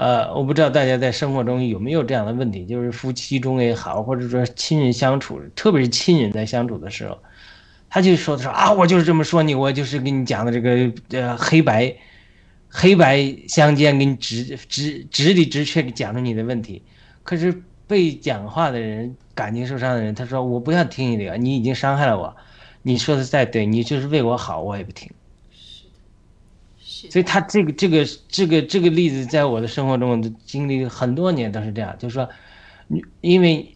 呃，我不知道大家在生活中有没有这样的问题，就是夫妻中也好，或者说亲人相处，特别是亲人在相处的时候，他就说的说啊，我就是这么说你，我就是跟你讲的这个呃黑白黑白相间，给你直直直理直确讲的你的问题。可是被讲话的人感情受伤的人，他说我不要听你的，你已经伤害了我，你说的再对，你就是为我好，我也不听。所以他这个这个这个这个例子，在我的生活中经历很多年都是这样，就是说，你因为，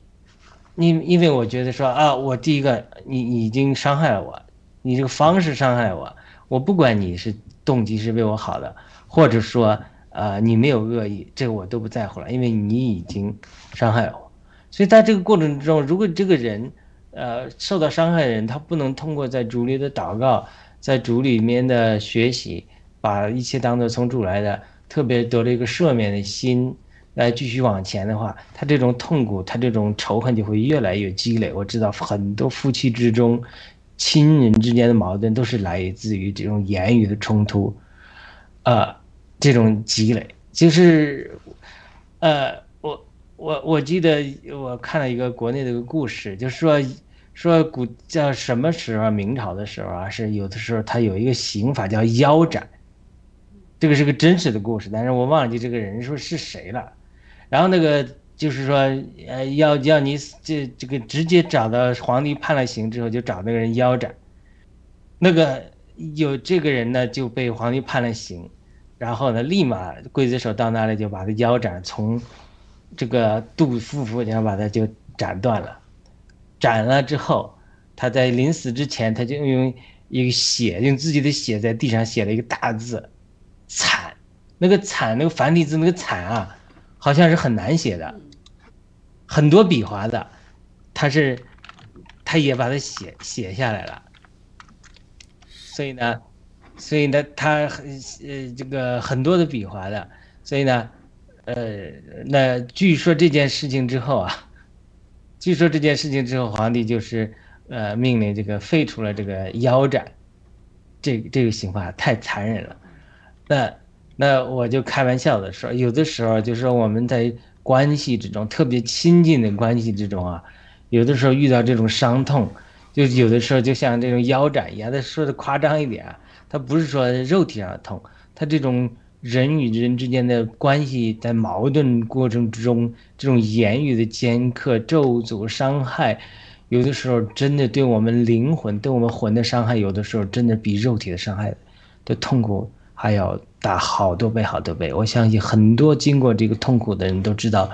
因因为我觉得说啊，我第一个你已经伤害了我，你这个方式伤害我，我不管你是动机是为我好的，或者说呃你没有恶意，这个我都不在乎了，因为你已经伤害我。所以在这个过程之中，如果这个人呃受到伤害的人，他不能通过在主里的祷告，在主里面的学习。把一切当做从主来的，特别得了一个赦免的心，来继续往前的话，他这种痛苦，他这种仇恨就会越来越积累。我知道很多夫妻之中，亲人之间的矛盾都是来自于这种言语的冲突，呃，这种积累，就是，呃，我我我记得我看了一个国内的一个故事，就是说说古叫什么时候，明朝的时候啊，是有的时候他有一个刑法叫腰斩。这个是个真实的故事，但是我忘记这个人说是谁了。然后那个就是说，呃，要要你这这个直接找到皇帝判了刑之后，就找那个人腰斩。那个有这个人呢，就被皇帝判了刑，然后呢，立马刽子手到那里就把他腰斩，从这个肚腹腹然后把他就斩断了。斩了之后，他在临死之前，他就用一个血，用自己的血在地上写了一个大字。惨，那个惨，那个繁体字那个惨啊，好像是很难写的，很多笔划的，他是，他也把它写写下来了，所以呢，所以呢，他很呃这个很多的笔划的，所以呢，呃，那据说这件事情之后啊，据说这件事情之后，皇帝就是呃命令这个废除了这个腰斩，这这个刑罚太残忍了。那那我就开玩笑的说，有的时候就是说我们在关系之中，特别亲近的关系之中啊，有的时候遇到这种伤痛，就有的时候就像这种腰斩一样。他说的夸张一点啊，他不是说肉体上的痛，他这种人与人之间的关系在矛盾过程之中，这种言语的尖刻、咒诅、伤害，有的时候真的对我们灵魂、对我们魂的伤害，有的时候真的比肉体的伤害的痛苦。还要大好多倍，好多倍！我相信很多经过这个痛苦的人都知道，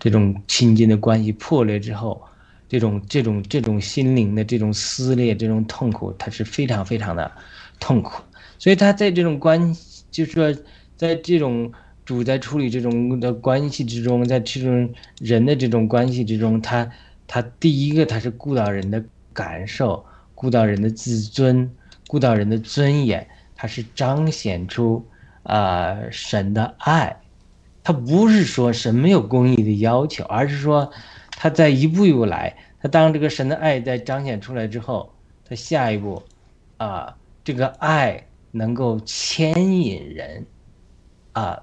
这种亲近的关系破裂之后，这种这种这种心灵的这种撕裂、这种痛苦，它是非常非常的痛苦。所以他在这种关，就是说，在这种主在处理这种的关系之中，在这种人的这种关系之中，他他第一个他是顾到人的感受，顾到人的自尊，顾到人的尊严。它是彰显出啊神的爱，他不是说神没有公义的要求，而是说他在一步一步来。他当这个神的爱在彰显出来之后，他下一步啊这个爱能够牵引人啊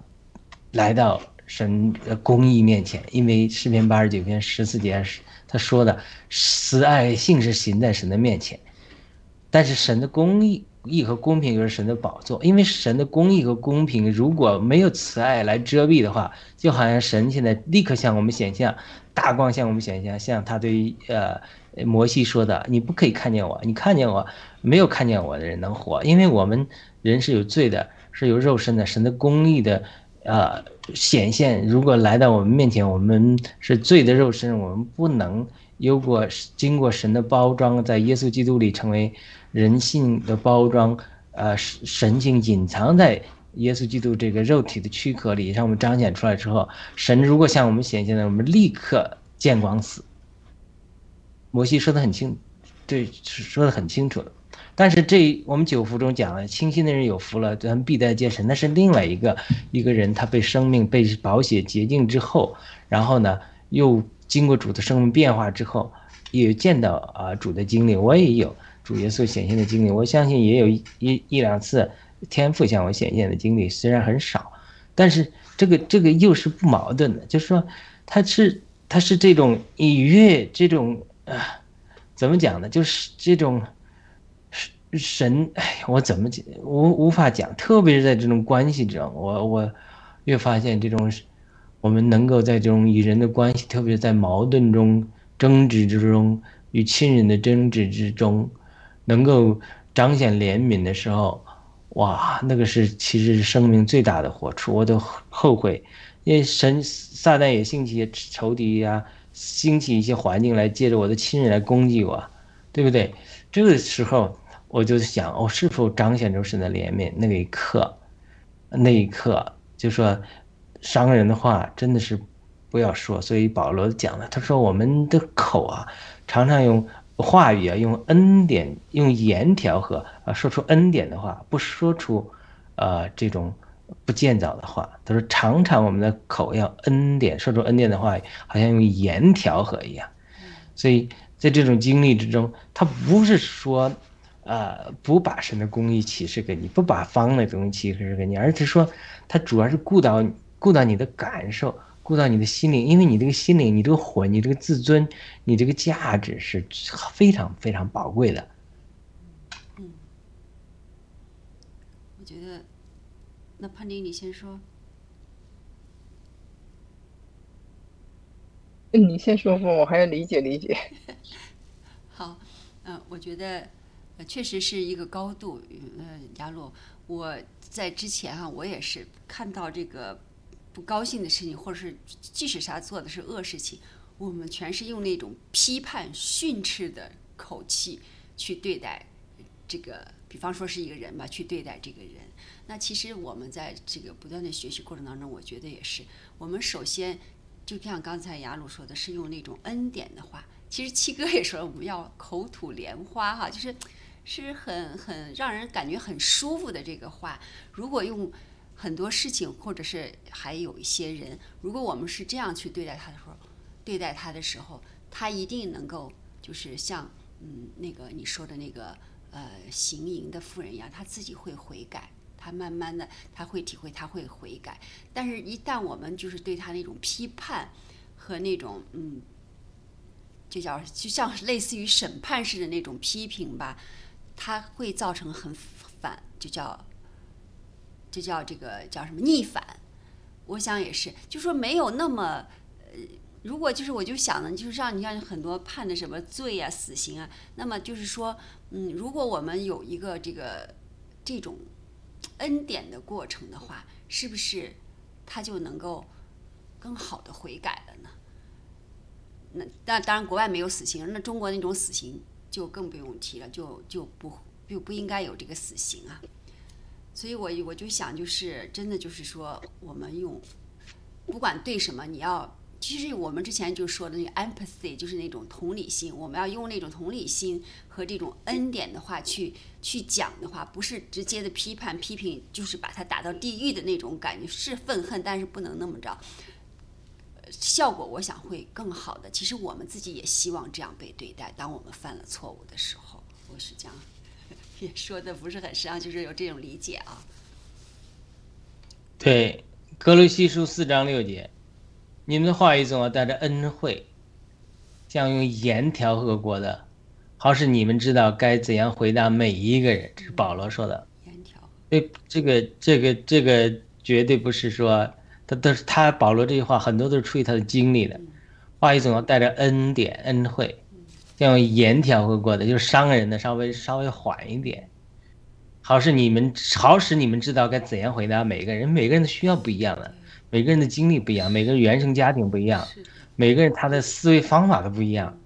来到神的公义面前。因为诗篇八十九篇十四节他说的，慈爱性是行在神的面前，但是神的公义。义和公平就是神的宝座，因为神的公义和公平如果没有慈爱来遮蔽的话，就好像神现在立刻向我们显现，大光向我们显现，像他对呃摩西说的：“你不可以看见我，你看见我，没有看见我的人能活，因为我们人是有罪的，是有肉身的。神的公义的呃显现，如果来到我们面前，我们是罪的肉身，我们不能有过经过神的包装，在耶稣基督里成为。”人性的包装，呃，神性隐藏在耶稣基督这个肉体的躯壳里，让我们彰显出来之后，神如果向我们显现了，我们立刻见光死。摩西说的很清，对，说的很清楚的。但是这我们九福中讲了，清心的人有福了，咱必得见神。那是另外一个一个人，他被生命被宝血洁净之后，然后呢，又经过主的生命变化之后，也见到啊主的经历，我也有。主耶稣显现的经历，我相信也有一一两次天赋向我显现的经历，虽然很少，但是这个这个又是不矛盾的，就是说，他是他是这种以悦这种啊，怎么讲呢？就是这种神，哎，我怎么讲无无法讲，特别是在这种关系中，我我越发现这种我们能够在这种与人的关系，特别在矛盾中、争执之中、与亲人的争执之中，能够彰显怜悯的时候。哇，那个是其实是生命最大的活处，我都后悔，因为神撒旦也兴起仇敌呀，兴起一些环境来借着我的亲人来攻击我，对不对？这个时候我就想，我是否彰显出神的怜悯？那一刻，那一刻就说伤人的话真的是不要说。所以保罗讲了，他说我们的口啊，常常用。话语啊，用恩典，用言调和啊，说出恩典的话，不说出，呃，这种不建造的话。他说，常常我们的口要恩典，说出恩典的话，好像用言调和一样。所以在这种经历之中，他不是说，呃，不把神的公义启示给你，不把方的东西启示给你，而是说，他主要是顾到顾到你的感受。顾到你的心灵，因为你这个心灵，你这个魂，你这个自尊，你这个价值是非常非常宝贵的。嗯，我觉得，那潘丁，你先说。你先说说，我还要理解理解。好，嗯，我觉得确实是一个高度。嗯，雅鲁，我在之前啊，我也是看到这个。不高兴的事情，或者是即使他做的是恶事情，我们全是用那种批判、训斥的口气去对待这个。比方说是一个人吧，去对待这个人。那其实我们在这个不断的学习过程当中，我觉得也是。我们首先就像刚才雅鲁说的，是用那种恩典的话。其实七哥也说，我们要口吐莲花哈，就是是很很让人感觉很舒服的这个话。如果用。很多事情，或者是还有一些人，如果我们是这样去对待他的时候，对待他的时候，他一定能够就是像嗯那个你说的那个呃行淫的妇人一样，他自己会悔改，他慢慢的他会体会，他会悔改。但是，一旦我们就是对他那种批判和那种嗯，就叫就像类似于审判式的那种批评吧，他会造成很反，就叫。就叫这个叫什么逆反？我想也是，就说没有那么，呃，如果就是我就想呢，就是让你像很多判的什么罪啊、死刑啊，那么就是说，嗯，如果我们有一个这个这种恩典的过程的话，是不是他就能够更好的悔改了呢？那那当然国外没有死刑，那中国那种死刑就更不用提了，就就不就不应该有这个死刑啊。所以，我我就想，就是真的，就是说，我们用不管对什么，你要其实我们之前就说的那个 empathy，就是那种同理心，我们要用那种同理心和这种恩典的话去去讲的话，不是直接的批判批评，就是把它打到地狱的那种感觉，是愤恨，但是不能那么着，效果我想会更好的。其实我们自己也希望这样被对待，当我们犯了错误的时候，我是这样。也说的不是很深，就是有这种理解啊。对，格罗西书四章六节，你们的话语总要带着恩惠，将用言调和过的，好使你们知道该怎样回答每一个人。这是保罗说的。言调。对，这个这个这个绝对不是说他都是他保罗这句话很多都是出于他的经历的，话语总要带着恩典恩惠。要用言调和过的，就是伤人的，稍微稍微缓一点，好使你们好使你们知道该怎样回答每个人。每个人的需要不一样了，每个人的经历不一样，每个人原生家庭不一样，每个人他的思维方法都不一样。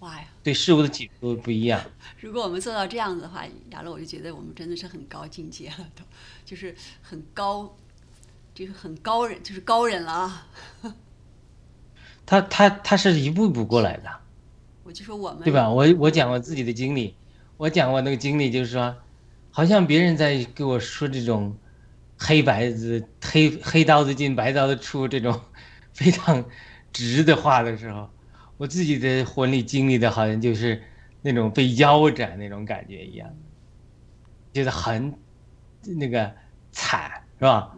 哇呀，对事物的解读不一样。如果我们做到这样子的话，雅乐，我就觉得我们真的是很高境界了，都就是很高，就是很高人，就是高人了啊。他他他是一步一步过来的。我就说我们对吧？我我讲我自己的经历，我讲我那个经历，就是说，好像别人在给我说这种黑白子黑黑刀子进白刀子出这种 非常直的话的时候，我自己的婚礼经历的好像就是那种被腰斩那种感觉一样，觉得很那个惨，是吧？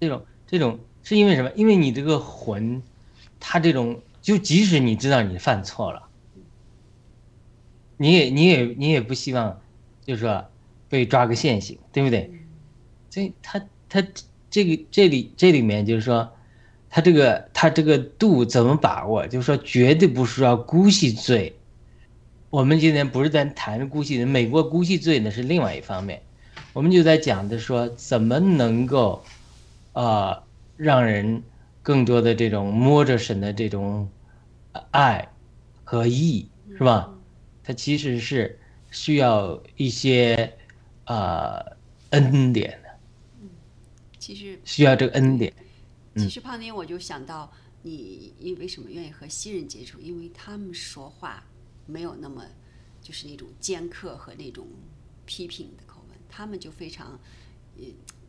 这种这种是因为什么？因为你这个魂，他这种就即使你知道你犯错了，你也你也你也不希望，就是说被抓个现行，对不对？所以他他这个这里这里面就是说，他这个他这个度怎么把握？就是说绝对不是要姑息罪。我们今天不是在谈姑息，美国姑息罪呢是另外一方面，我们就在讲的说怎么能够，呃，让人更多的这种摸着神的这种爱和义，是吧？它其实是需要一些呃恩典的，其实需要这个恩典。其实胖丁，我就想到你，你为什么愿意和新人接触？因为他们说话没有那么就是那种尖刻和那种批评的口吻，他们就非常呃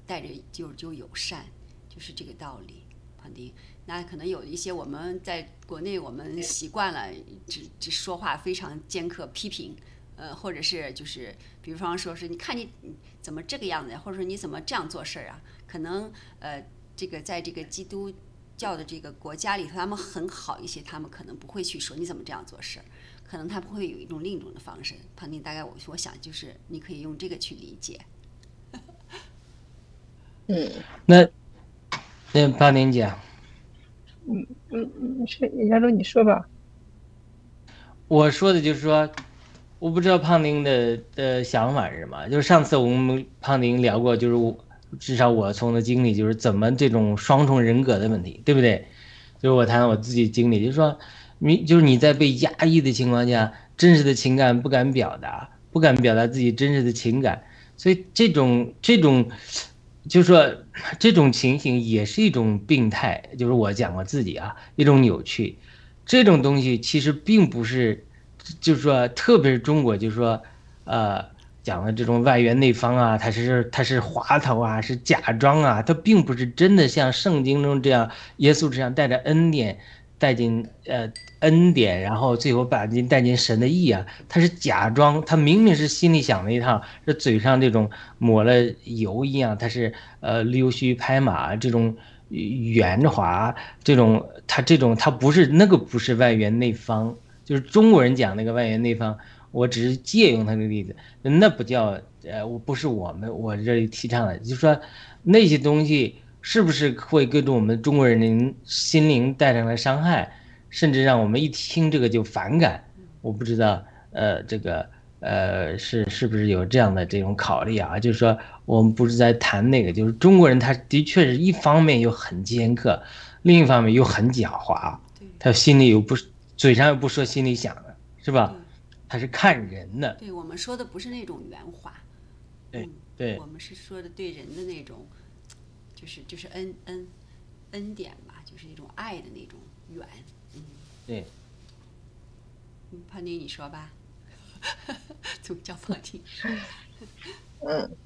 带着就就友善，就是这个道理。胖丁，那可能有一些我们在国内我们习惯了只只说话非常尖刻批评。呃，或者是就是，比方说是，你看你怎么这个样子，或者说你怎么这样做事儿啊？可能呃，这个在这个基督教的这个国家里头，他们很好一些，他们可能不会去说你怎么这样做事儿，可能他们会有一种另一种的方式。庞丁，大概我我想就是你可以用这个去理解。嗯那那胖丁讲，嗯嗯，是亚洲你说吧。我说的就是说，我不知道胖丁的的想法是什么。就是上次我们胖丁聊过，就是我至少我从的经历就是怎么这种双重人格的问题，对不对？就是我谈我自己经历，就是说你就是你在被压抑的情况下，真实的情感不敢表达，不敢表达自己真实的情感，所以这种这种。就是说，这种情形也是一种病态，就是我讲我自己啊，一种扭曲。这种东西其实并不是，就是说，特别是中国，就是说，呃，讲的这种外圆内方啊，它是它是滑头啊，是假装啊，它并不是真的像圣经中这样，耶稣这样带着恩典带进呃恩典，然后最后把您带进神的意啊，他是假装，他明明是心里想了一套，这嘴上这种抹了油一样，他是呃溜须拍马这种圆滑，这种他这种他不是那个不是外圆内方，就是中国人讲那个外圆内方，我只是借用他的例子，那不叫呃我不是我们我这里提倡的，就是说那些东西是不是会给着我们中国人的心灵带上了伤害？甚至让我们一听这个就反感，我不知道，呃，这个，呃，是是不是有这样的这种考虑啊？就是说，我们不是在谈那个，就是中国人他的确是一方面又很尖刻，另一方面又很狡猾，他心里又不嘴上又不说心里想的，是吧？他是看人的。对我们说的不是那种圆滑，对对，我们是说的对人的那种，就是就是恩恩恩典吧，就是一种爱的那种远。对，胖丁，你说吧，总叫胖丁。嗯，